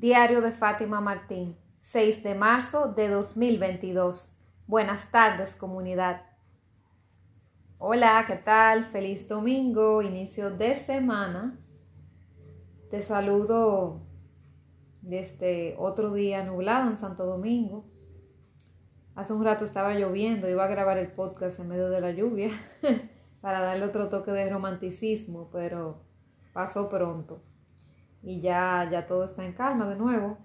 Diario de Fátima Martín, 6 de marzo de 2022. Buenas tardes, comunidad. Hola, ¿qué tal? Feliz domingo, inicio de semana. Te saludo desde otro día nublado en Santo Domingo. Hace un rato estaba lloviendo, iba a grabar el podcast en medio de la lluvia para darle otro toque de romanticismo, pero pasó pronto y ya, ya todo está en calma de nuevo.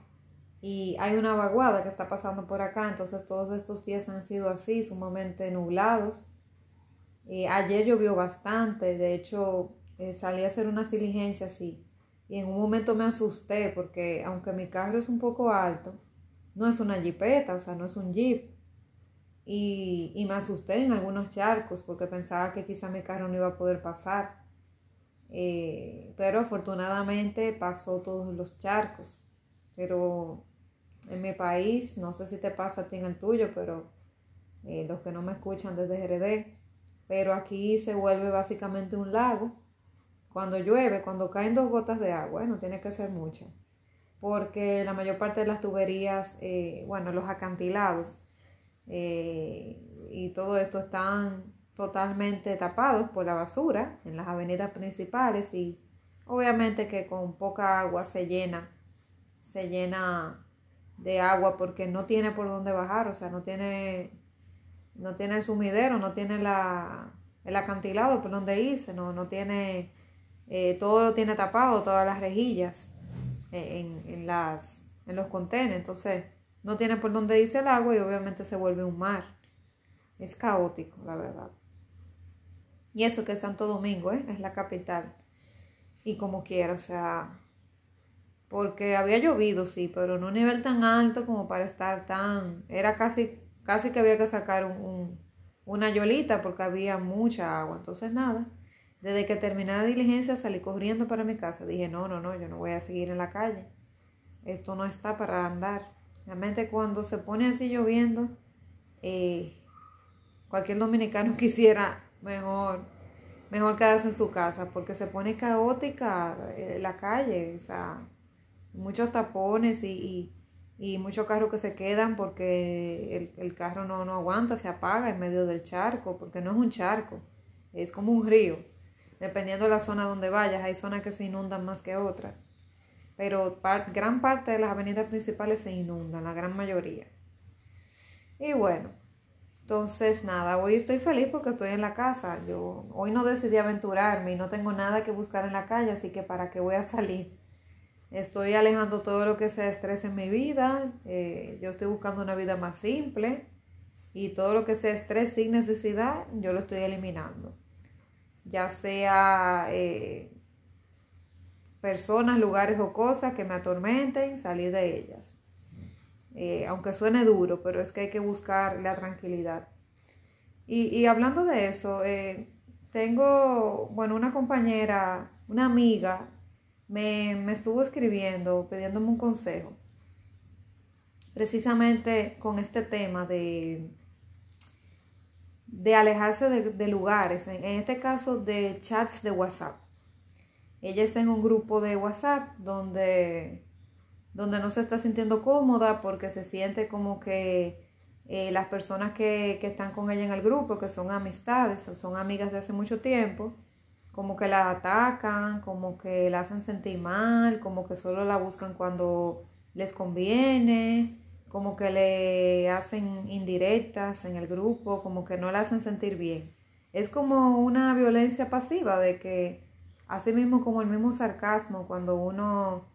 Y hay una vaguada que está pasando por acá, entonces todos estos días han sido así, sumamente nublados. Eh, ayer llovió bastante, de hecho eh, salí a hacer unas diligencias y, y en un momento me asusté porque aunque mi carro es un poco alto, no es una jipeta, o sea, no es un jeep. Y, y me asusté en algunos charcos porque pensaba que quizá mi carro no iba a poder pasar. Eh, pero afortunadamente pasó todos los charcos. Pero en mi país, no sé si te pasa a ti en el tuyo, pero eh, los que no me escuchan desde GRD, pero aquí se vuelve básicamente un lago. Cuando llueve, cuando caen dos gotas de agua, no tiene que ser mucho, porque la mayor parte de las tuberías, eh, bueno, los acantilados y todo esto están totalmente tapados por la basura en las avenidas principales y obviamente que con poca agua se llena, se llena de agua porque no tiene por dónde bajar, o sea, no tiene, no tiene el sumidero, no tiene la, el acantilado por donde irse, no, no tiene, eh, todo lo tiene tapado, todas las rejillas eh, en, en, las, en los contenedores, entonces no tiene por dónde irse el agua y obviamente se vuelve un mar. Es caótico, la verdad. Y eso que es Santo Domingo, ¿eh? es la capital. Y como quiera, o sea, porque había llovido, sí, pero no a un nivel tan alto como para estar tan... Era casi, casi que había que sacar un, una yolita porque había mucha agua. Entonces, nada, desde que terminé la diligencia salí corriendo para mi casa. Dije, no, no, no, yo no voy a seguir en la calle. Esto no está para andar. Realmente cuando se pone así lloviendo, eh, cualquier dominicano quisiera mejor, mejor quedarse en su casa porque se pone caótica eh, la calle, o sea, muchos tapones y, y, muchos carros que se quedan porque el, el carro no, no aguanta, se apaga en medio del charco, porque no es un charco, es como un río. Dependiendo de la zona donde vayas, hay zonas que se inundan más que otras. Pero gran parte de las avenidas principales se inundan, la gran mayoría. Y bueno, entonces, nada, hoy estoy feliz porque estoy en la casa. Yo hoy no decidí aventurarme y no tengo nada que buscar en la calle, así que para qué voy a salir. Estoy alejando todo lo que sea estrés en mi vida. Eh, yo estoy buscando una vida más simple y todo lo que sea estrés sin necesidad, yo lo estoy eliminando. Ya sea eh, personas, lugares o cosas que me atormenten, salir de ellas. Eh, aunque suene duro, pero es que hay que buscar la tranquilidad. Y, hablando de eso, eh, tengo, bueno, una compañera, una amiga, me, me, estuvo escribiendo, pidiéndome un consejo, precisamente con este tema de, de alejarse de, lugares, en este caso de chats de WhatsApp. Ella está en un grupo de WhatsApp donde donde no se está sintiendo cómoda porque se siente como que eh, las personas que, que, están con ella en el grupo, que son amistades o son amigas de hace mucho tiempo, como que la atacan, como que la hacen sentir mal, como que solo la buscan cuando les conviene, como que le hacen indirectas en el grupo, como que no la hacen sentir bien. Es como una violencia pasiva de que, así mismo como el mismo sarcasmo, cuando uno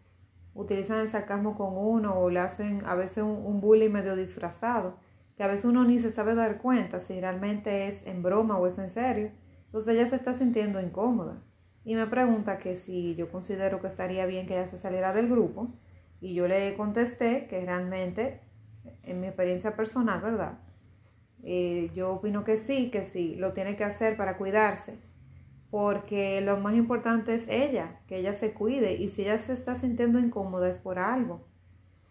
utilizan el sarcasmo con uno o le hacen a veces un, un bullying medio disfrazado, que a veces uno ni se sabe dar cuenta si realmente es en broma o es en serio. Entonces ella se está sintiendo incómoda y me pregunta que si yo considero que estaría bien que ella se saliera del grupo y yo le contesté que realmente, en mi experiencia personal, ¿verdad? Eh, yo opino que sí, que sí, lo tiene que hacer para cuidarse porque lo más importante es ella, que ella se cuide y si ella se está sintiendo incómoda es por algo.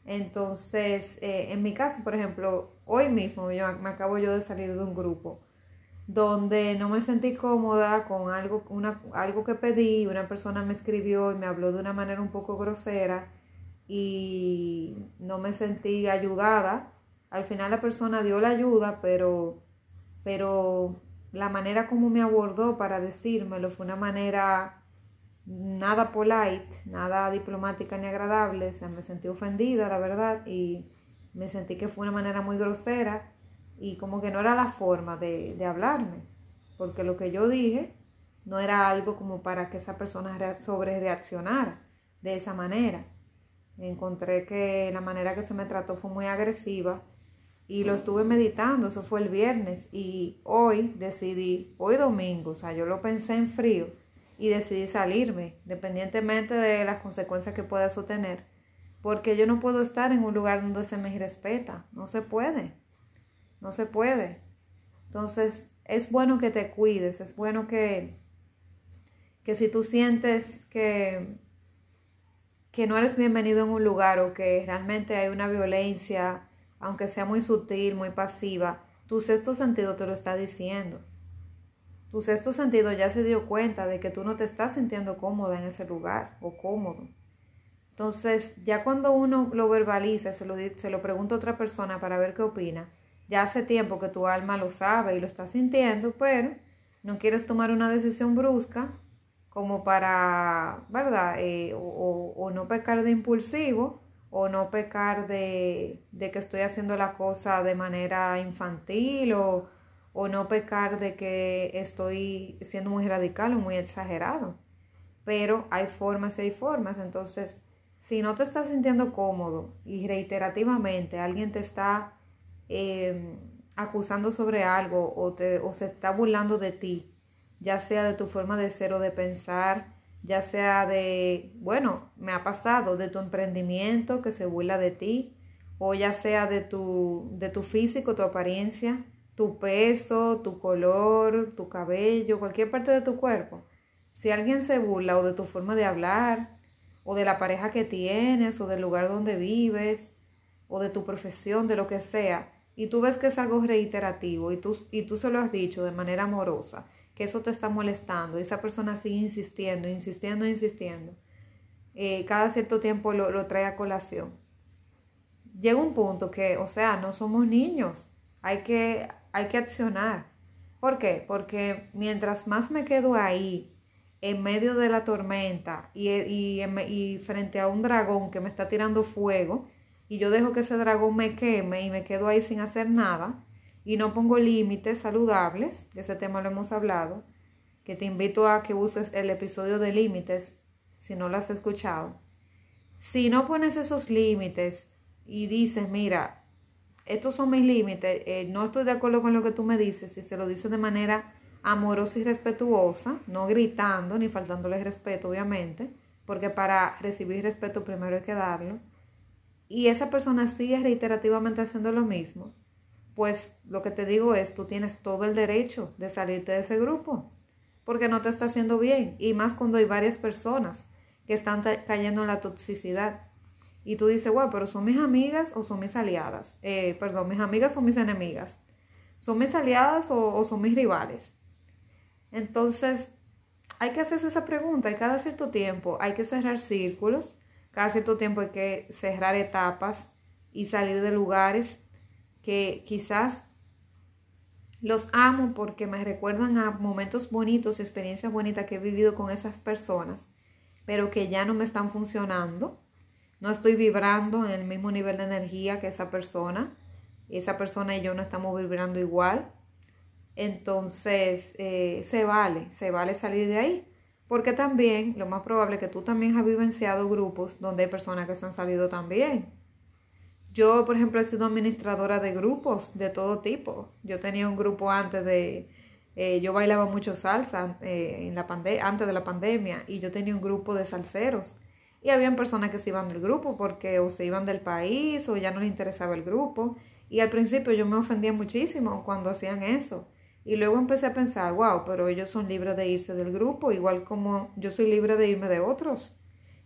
Entonces, eh, en mi caso, por ejemplo, hoy mismo me acabo yo de salir de un grupo donde no me sentí cómoda con algo, una, algo que pedí, una persona me escribió y me habló de una manera un poco grosera y no me sentí ayudada. Al final la persona dio la ayuda, pero, pero la manera como me abordó para decírmelo fue una manera nada polite, nada diplomática ni agradable. O sea, me sentí ofendida, la verdad, y me sentí que fue una manera muy grosera y como que no era la forma de, de hablarme, porque lo que yo dije no era algo como para que esa persona sobre reaccionara de esa manera. Encontré que la manera que se me trató fue muy agresiva y lo estuve meditando, eso fue el viernes y hoy decidí, hoy domingo, o sea, yo lo pensé en frío y decidí salirme, independientemente de las consecuencias que pueda eso tener, porque yo no puedo estar en un lugar donde se me respeta, no se puede, no se puede. Entonces, es bueno que te cuides, es bueno que, que si tú sientes que, que no eres bienvenido en un lugar o que realmente hay una violencia, aunque sea muy sutil, muy pasiva, tu sexto sentido te lo está diciendo. Tu sexto sentido ya se dio cuenta de que tú no te estás sintiendo cómoda en ese lugar o cómodo. Entonces, ya cuando uno lo verbaliza, se lo, se lo pregunta a otra persona para ver qué opina, ya hace tiempo que tu alma lo sabe y lo está sintiendo, pero no quieres tomar una decisión brusca como para, ¿verdad? Eh, o, no pecar de impulsivo o no pecar de, que estoy haciendo la cosa de manera infantil o, o no pecar de que estoy siendo muy radical o muy exagerado. Pero hay formas y hay formas. Entonces, si no te estás sintiendo cómodo y reiterativamente alguien te está eh, acusando sobre algo o, te, o se está burlando de ti, ya sea de tu forma de ser o de pensar, ya sea de, bueno, me ha pasado, de tu emprendimiento que se burla de ti, o ya sea de tu, de tu físico, tu apariencia, tu peso, tu color, tu cabello, cualquier parte de tu cuerpo. Si alguien se burla o de tu forma de hablar, o de la pareja que tienes, o del lugar donde vives, o de tu profesión, de lo que sea, y tú ves que es algo reiterativo y tú, y tú se lo has dicho de manera amorosa, que eso te está molestando, esa persona sigue insistiendo, insistiendo, insistiendo, eh, cada cierto tiempo lo, lo trae a colación. Llega un punto que, o sea, no somos niños, hay que, hay que accionar. ¿Por qué? Porque mientras más me quedo ahí, en medio de la tormenta y, y, y, frente a un dragón que me está tirando fuego, y yo dejo que ese dragón me queme y me quedo ahí sin hacer nada, y no pongo límites saludables, ese tema lo hemos hablado, que te invito a que uses el episodio de límites si no lo has escuchado. Si no pones esos límites y dices, mira, estos son mis límites, eh, no estoy de acuerdo con lo que tú me dices, y se lo dices de manera amorosa y respetuosa, no gritando ni faltándole respeto, obviamente, porque para recibir respeto primero hay que darlo, y esa persona sigue reiterativamente haciendo lo mismo, pues lo que te digo es, tú tienes todo el derecho de salirte de ese grupo, porque no te está haciendo bien, y más cuando hay varias personas que están cayendo en la toxicidad. Y tú dices, wow, pero son mis amigas o son mis aliadas. Eh, perdón, mis amigas son mis enemigas. ¿Son mis aliadas o, o son mis rivales? Entonces, hay que hacerse esa pregunta y cada cierto tiempo hay que cerrar círculos, cada cierto tiempo hay que cerrar etapas y salir de lugares que quizás los amo porque me recuerdan a momentos bonitos, experiencias bonitas que he vivido con esas personas, pero que ya no me están funcionando. No estoy vibrando en el mismo nivel de energía que esa persona. Esa persona y yo no estamos vibrando igual. Entonces, eh, se vale, se vale salir de ahí. Porque también lo más probable es que tú también has vivenciado grupos donde hay personas que se han salido también. Yo, por ejemplo, he sido administradora de grupos de todo tipo. Yo tenía un grupo antes de, eh, yo bailaba mucho salsa eh, en la antes de la pandemia y yo tenía un grupo de salseros. Y habían personas que se iban del grupo porque o se iban del país o ya no les interesaba el grupo. Y al principio yo me ofendía muchísimo cuando hacían eso. Y luego empecé a pensar, wow, pero ellos son libres de irse del grupo, igual como yo soy libre de irme de otros.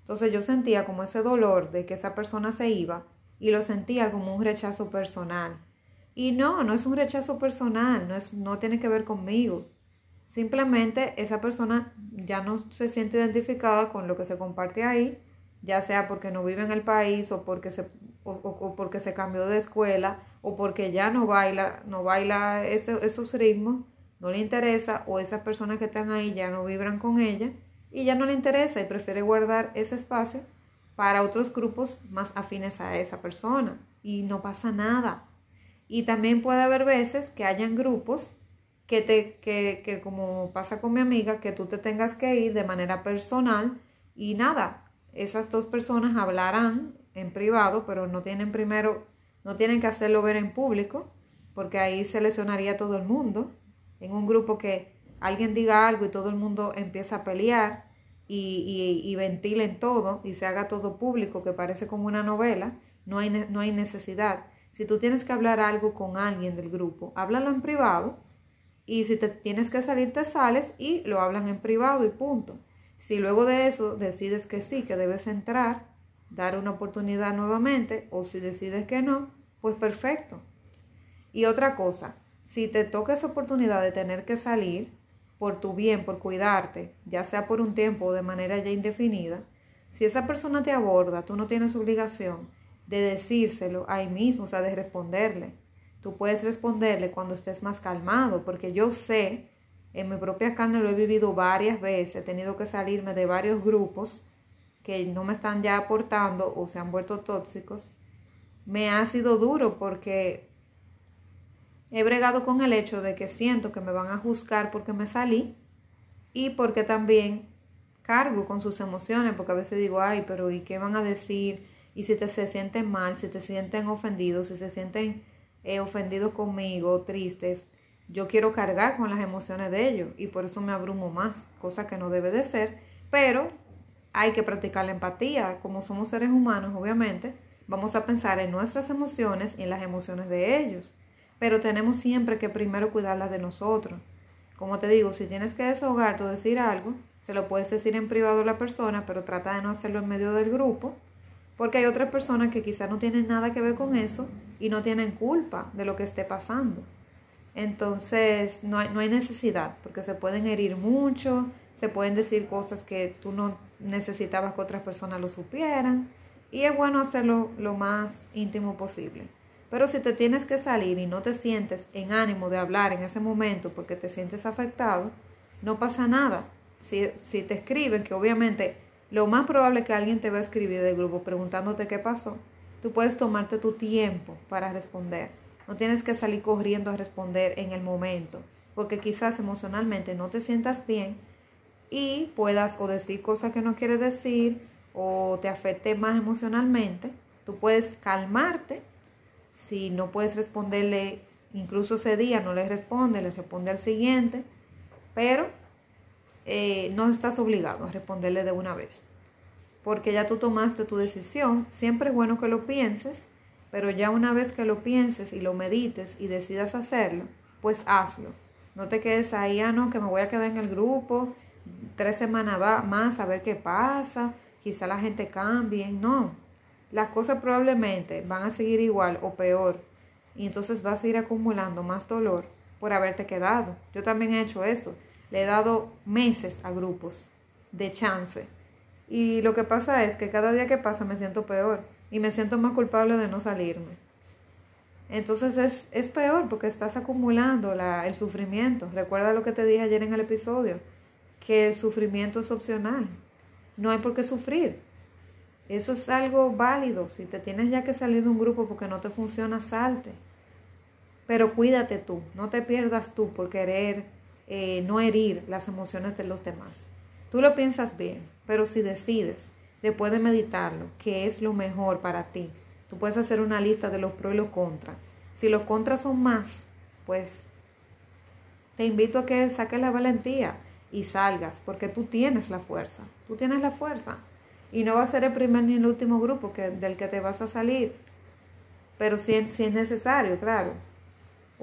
Entonces yo sentía como ese dolor de que esa persona se iba y lo sentía como un rechazo personal. Y no, no es un rechazo personal, no, es, no tiene que ver conmigo. Simplemente esa persona ya no se siente identificada con lo que se comparte ahí ya sea porque no vive en el país o porque se, o, porque se cambió de escuela o porque ya no baila, no baila esos ritmos, no le interesa o esas personas que están ahí ya no vibran con ella y ya no le interesa y prefiere guardar ese espacio para otros grupos más afines a esa persona y no pasa nada. Y también puede haber veces que hayan grupos que, te, que, que como pasa con mi amiga, que tú te tengas que ir de manera personal y nada, esas dos personas hablarán en privado, pero no tienen primero, no tienen que hacerlo ver en público, porque ahí se lesionaría todo el mundo. En un grupo que alguien diga algo y todo el mundo empieza a pelear y, y, y ventilen todo y se haga todo público, que parece como una novela, no hay, no hay necesidad. Si tú tienes que hablar algo con alguien del grupo, háblalo en privado y si te tienes que salir te sales y lo hablan en privado y punto. Si luego de eso decides que sí, que debes entrar, dar una oportunidad nuevamente o si decides que no, pues perfecto. Y otra cosa, si te toca esa oportunidad de tener que salir por tu bien, por cuidarte, ya sea por un tiempo o de manera ya indefinida, si esa persona te aborda, tú no tienes obligación de decírselo ahí mismo, o sea, de responderle. Tú puedes responderle cuando estés más calmado, porque yo sé, en mi propia carne lo he vivido varias veces, he tenido que salirme de varios grupos que no me están ya aportando o se han vuelto tóxicos. Me ha sido duro porque he bregado con el hecho de que siento que me van a juzgar porque me salí y porque también cargo con sus emociones, porque a veces digo, ay, pero ¿y qué van a decir? Y si te se sienten mal, si te sienten ofendidos, si se sienten eh, ofendidos conmigo, tristes, yo quiero cargar con las emociones de ellos y por eso me abrumo más, cosa que no debe de ser, pero hay que practicar la empatía. Como somos seres humanos, obviamente, vamos a pensar en nuestras emociones y en las emociones de ellos, pero tenemos siempre que primero cuidarlas de nosotros. Como te digo, si tienes que desahogarte o decir algo, se lo puedes decir en privado a la persona, pero trata de no hacerlo en medio del grupo porque hay otras personas que quizás no tienen nada que ver con eso y no tienen culpa de lo que esté pasando. Entonces no hay, no hay necesidad, porque se pueden herir mucho, se pueden decir cosas que tú no necesitabas que otras personas lo supieran y es bueno hacerlo lo más íntimo posible. Pero si te tienes que salir y no te sientes en ánimo de hablar en ese momento porque te sientes afectado, no pasa nada. Si, si te escriben, que obviamente lo más probable es que alguien te va a escribir del grupo preguntándote qué pasó. Tú puedes tomarte tu tiempo para responder. No tienes que salir corriendo a responder en el momento, porque quizás emocionalmente no te sientas bien y puedas o decir cosas que no quieres decir o te afecte más emocionalmente. Tú puedes calmarte. Si no puedes responderle, incluso ese día no le responde, le responde al siguiente, pero eh, no estás obligado a responderle de una vez, porque ya tú tomaste tu decisión. Siempre es bueno que lo pienses, pero ya una vez que lo pienses y lo medites y decidas hacerlo, pues hazlo. No te quedes ahí, ah, no, que me voy a quedar en el grupo tres semanas más a ver qué pasa, quizá la gente cambie. No, las cosas probablemente van a seguir igual o peor y entonces vas a ir acumulando más dolor por haberte quedado. Yo también he hecho eso le he dado meses a grupos de chance. Y lo que pasa es que cada día que pasa me siento peor y me siento más culpable de no salirme. Entonces es, es peor porque estás acumulando la, el sufrimiento. Recuerda lo que te dije ayer en el episodio, que el sufrimiento es opcional. No hay por qué sufrir. Eso es algo válido. Si te tienes ya que salir de un grupo porque no te funciona, salte. Pero cuídate tú, no te pierdas tú por querer eh, no herir las emociones de los demás. Tú lo piensas bien, pero si decides, después de meditarlo, qué es lo mejor para ti, tú puedes hacer una lista de los pros y los contras. Si los contras son más, pues te invito a que saques la valentía y salgas, porque tú tienes la fuerza, tú tienes la fuerza. Y no va a ser el primer ni el último grupo que, del que te vas a salir, pero si, si es necesario, claro.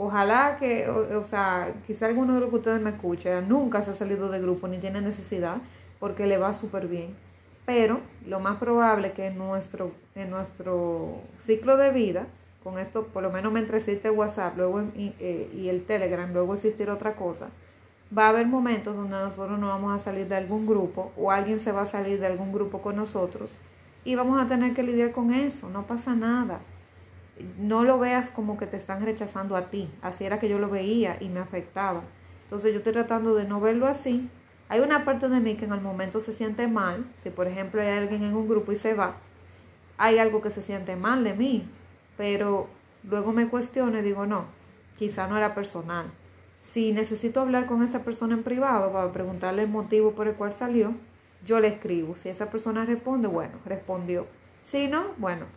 Ojalá que, o, sea, quizá alguno de los que ustedes me escuchen nunca se ha salido de grupo ni tiene necesidad porque le va súper bien. Pero lo más probable que en nuestro, en nuestro ciclo de vida, con esto, por lo menos mientras existe WhatsApp luego y, eh, y el Telegram, luego existir otra cosa, va a haber momentos donde nosotros no vamos a salir de algún grupo o alguien se va a salir de algún grupo con nosotros y vamos a tener que lidiar con eso, no pasa nada. No lo veas como que te están rechazando a ti, así era que yo lo veía y me afectaba. Entonces yo estoy tratando de no verlo así. Hay una parte de mí que en el momento se siente mal, si por ejemplo hay alguien en un grupo y se va, hay algo que se siente mal de mí, pero luego me cuestiono y digo, no, quizá no era personal. Si necesito hablar con esa persona en privado para preguntarle el motivo por el cual salió, yo le escribo. Si esa persona responde, bueno, respondió. Si no, bueno,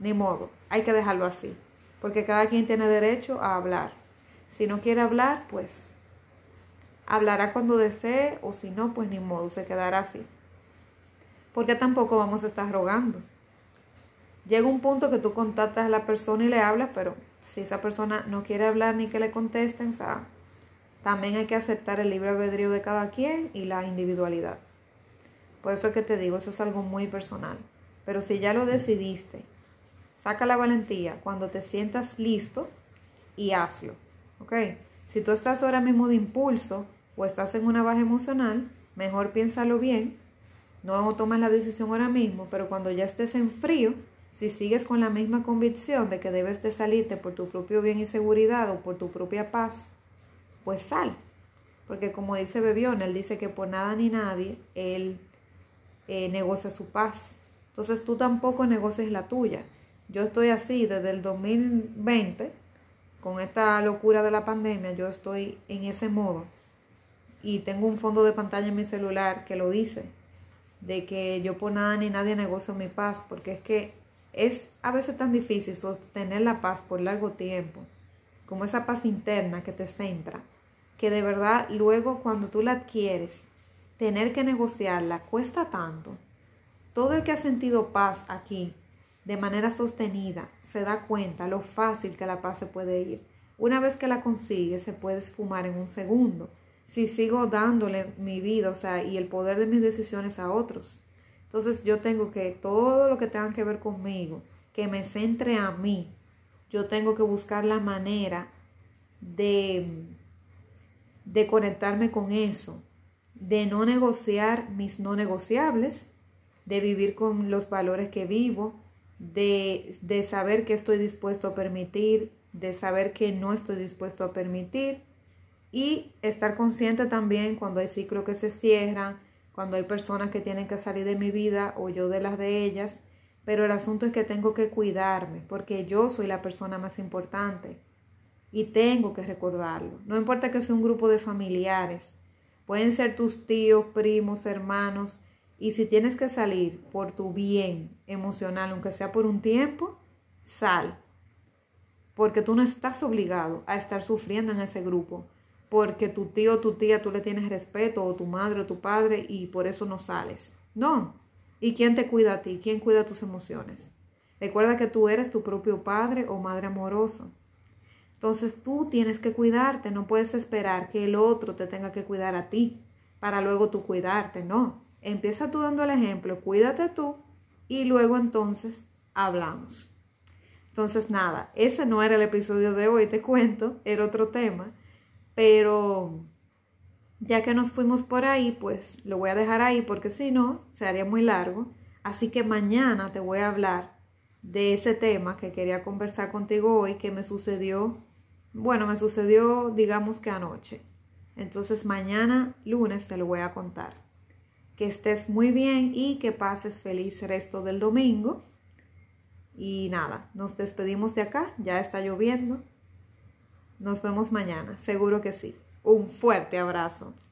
ni modo, hay que dejarlo así, porque cada quien tiene derecho a hablar. Si no quiere hablar, pues hablará cuando desee o si no, pues ni modo, se quedará así. Porque tampoco vamos a estar rogando. Llega un punto que tú contactas a la persona y le hablas, pero si esa persona no quiere hablar ni que le contesten, o sea, también hay que aceptar el libre albedrío de cada quien y la individualidad. Por eso es que te digo, eso es algo muy personal. Pero si ya lo decidiste, saca la valentía cuando te sientas listo y hazlo. ¿Ok? Si tú estás ahora mismo de impulso o estás en una baja emocional, mejor piénsalo bien. No tomes la decisión ahora mismo, pero cuando ya estés en frío, si sigues con la misma convicción de que debes de salirte por tu propio bien y seguridad o por tu propia paz, pues sal. Porque como dice Bebión, él dice que por nada ni nadie, él eh, negocia su paz. Entonces tú tampoco negocies la tuya. Yo estoy así desde el 2020, con esta locura de la pandemia, yo estoy en ese modo. Y tengo un fondo de pantalla en mi celular que lo dice, de que yo por nada ni nadie negocio mi paz, porque es que es a veces tan difícil sostener la paz por largo tiempo, como esa paz interna que te centra, que de verdad luego cuando tú la adquieres tener que negociarla cuesta tanto. Todo el que ha sentido paz aquí de manera sostenida se da cuenta lo fácil que la paz se puede ir. Una vez que la consigue, se puede esfumar en un segundo. Si sigo dándole mi vida, o sea, y el poder de mis decisiones a otros. Entonces yo tengo que todo lo que tenga que ver conmigo, que me centre a mí, yo tengo que buscar la manera de, de conectarme con eso, de no negociar mis no negociables, de vivir con los valores que vivo, de, de saber que estoy dispuesto a permitir, de saber que no estoy dispuesto a permitir y estar consciente también cuando hay ciclos que se cierran, cuando hay personas que tienen que salir de mi vida o yo de las de ellas, pero el asunto es que tengo que cuidarme porque yo soy la persona más importante y tengo que recordarlo. No importa que sea un grupo de familiares, Pueden ser tus tíos, primos, hermanos. Y si tienes que salir por tu bien emocional, aunque sea por un tiempo, sal. Porque tú no estás obligado a estar sufriendo en ese grupo. Porque tu tío o tu tía tú le tienes respeto, o tu madre o tu padre, y por eso no sales. No. ¿Y quién te cuida a ti? ¿Quién cuida tus emociones? Recuerda que tú eres tu propio padre o madre amoroso. Entonces tú tienes que cuidarte, no puedes esperar que el otro te tenga que cuidar a ti para luego tú cuidarte, no. Empieza tú dando el ejemplo, cuídate tú y luego entonces hablamos. Entonces nada, ese no era el episodio de hoy, te cuento, era otro tema, pero ya que nos fuimos por ahí, pues lo voy a dejar ahí porque si no, se haría muy largo. Así que mañana te voy a hablar de ese tema que quería conversar contigo hoy, que me sucedió bueno, me sucedió, digamos que anoche. Entonces mañana, lunes, te lo voy a contar. Que estés muy bien y que pases feliz resto del domingo. Y nada, nos despedimos de acá, ya está lloviendo. Nos vemos mañana, seguro que sí. Un fuerte abrazo.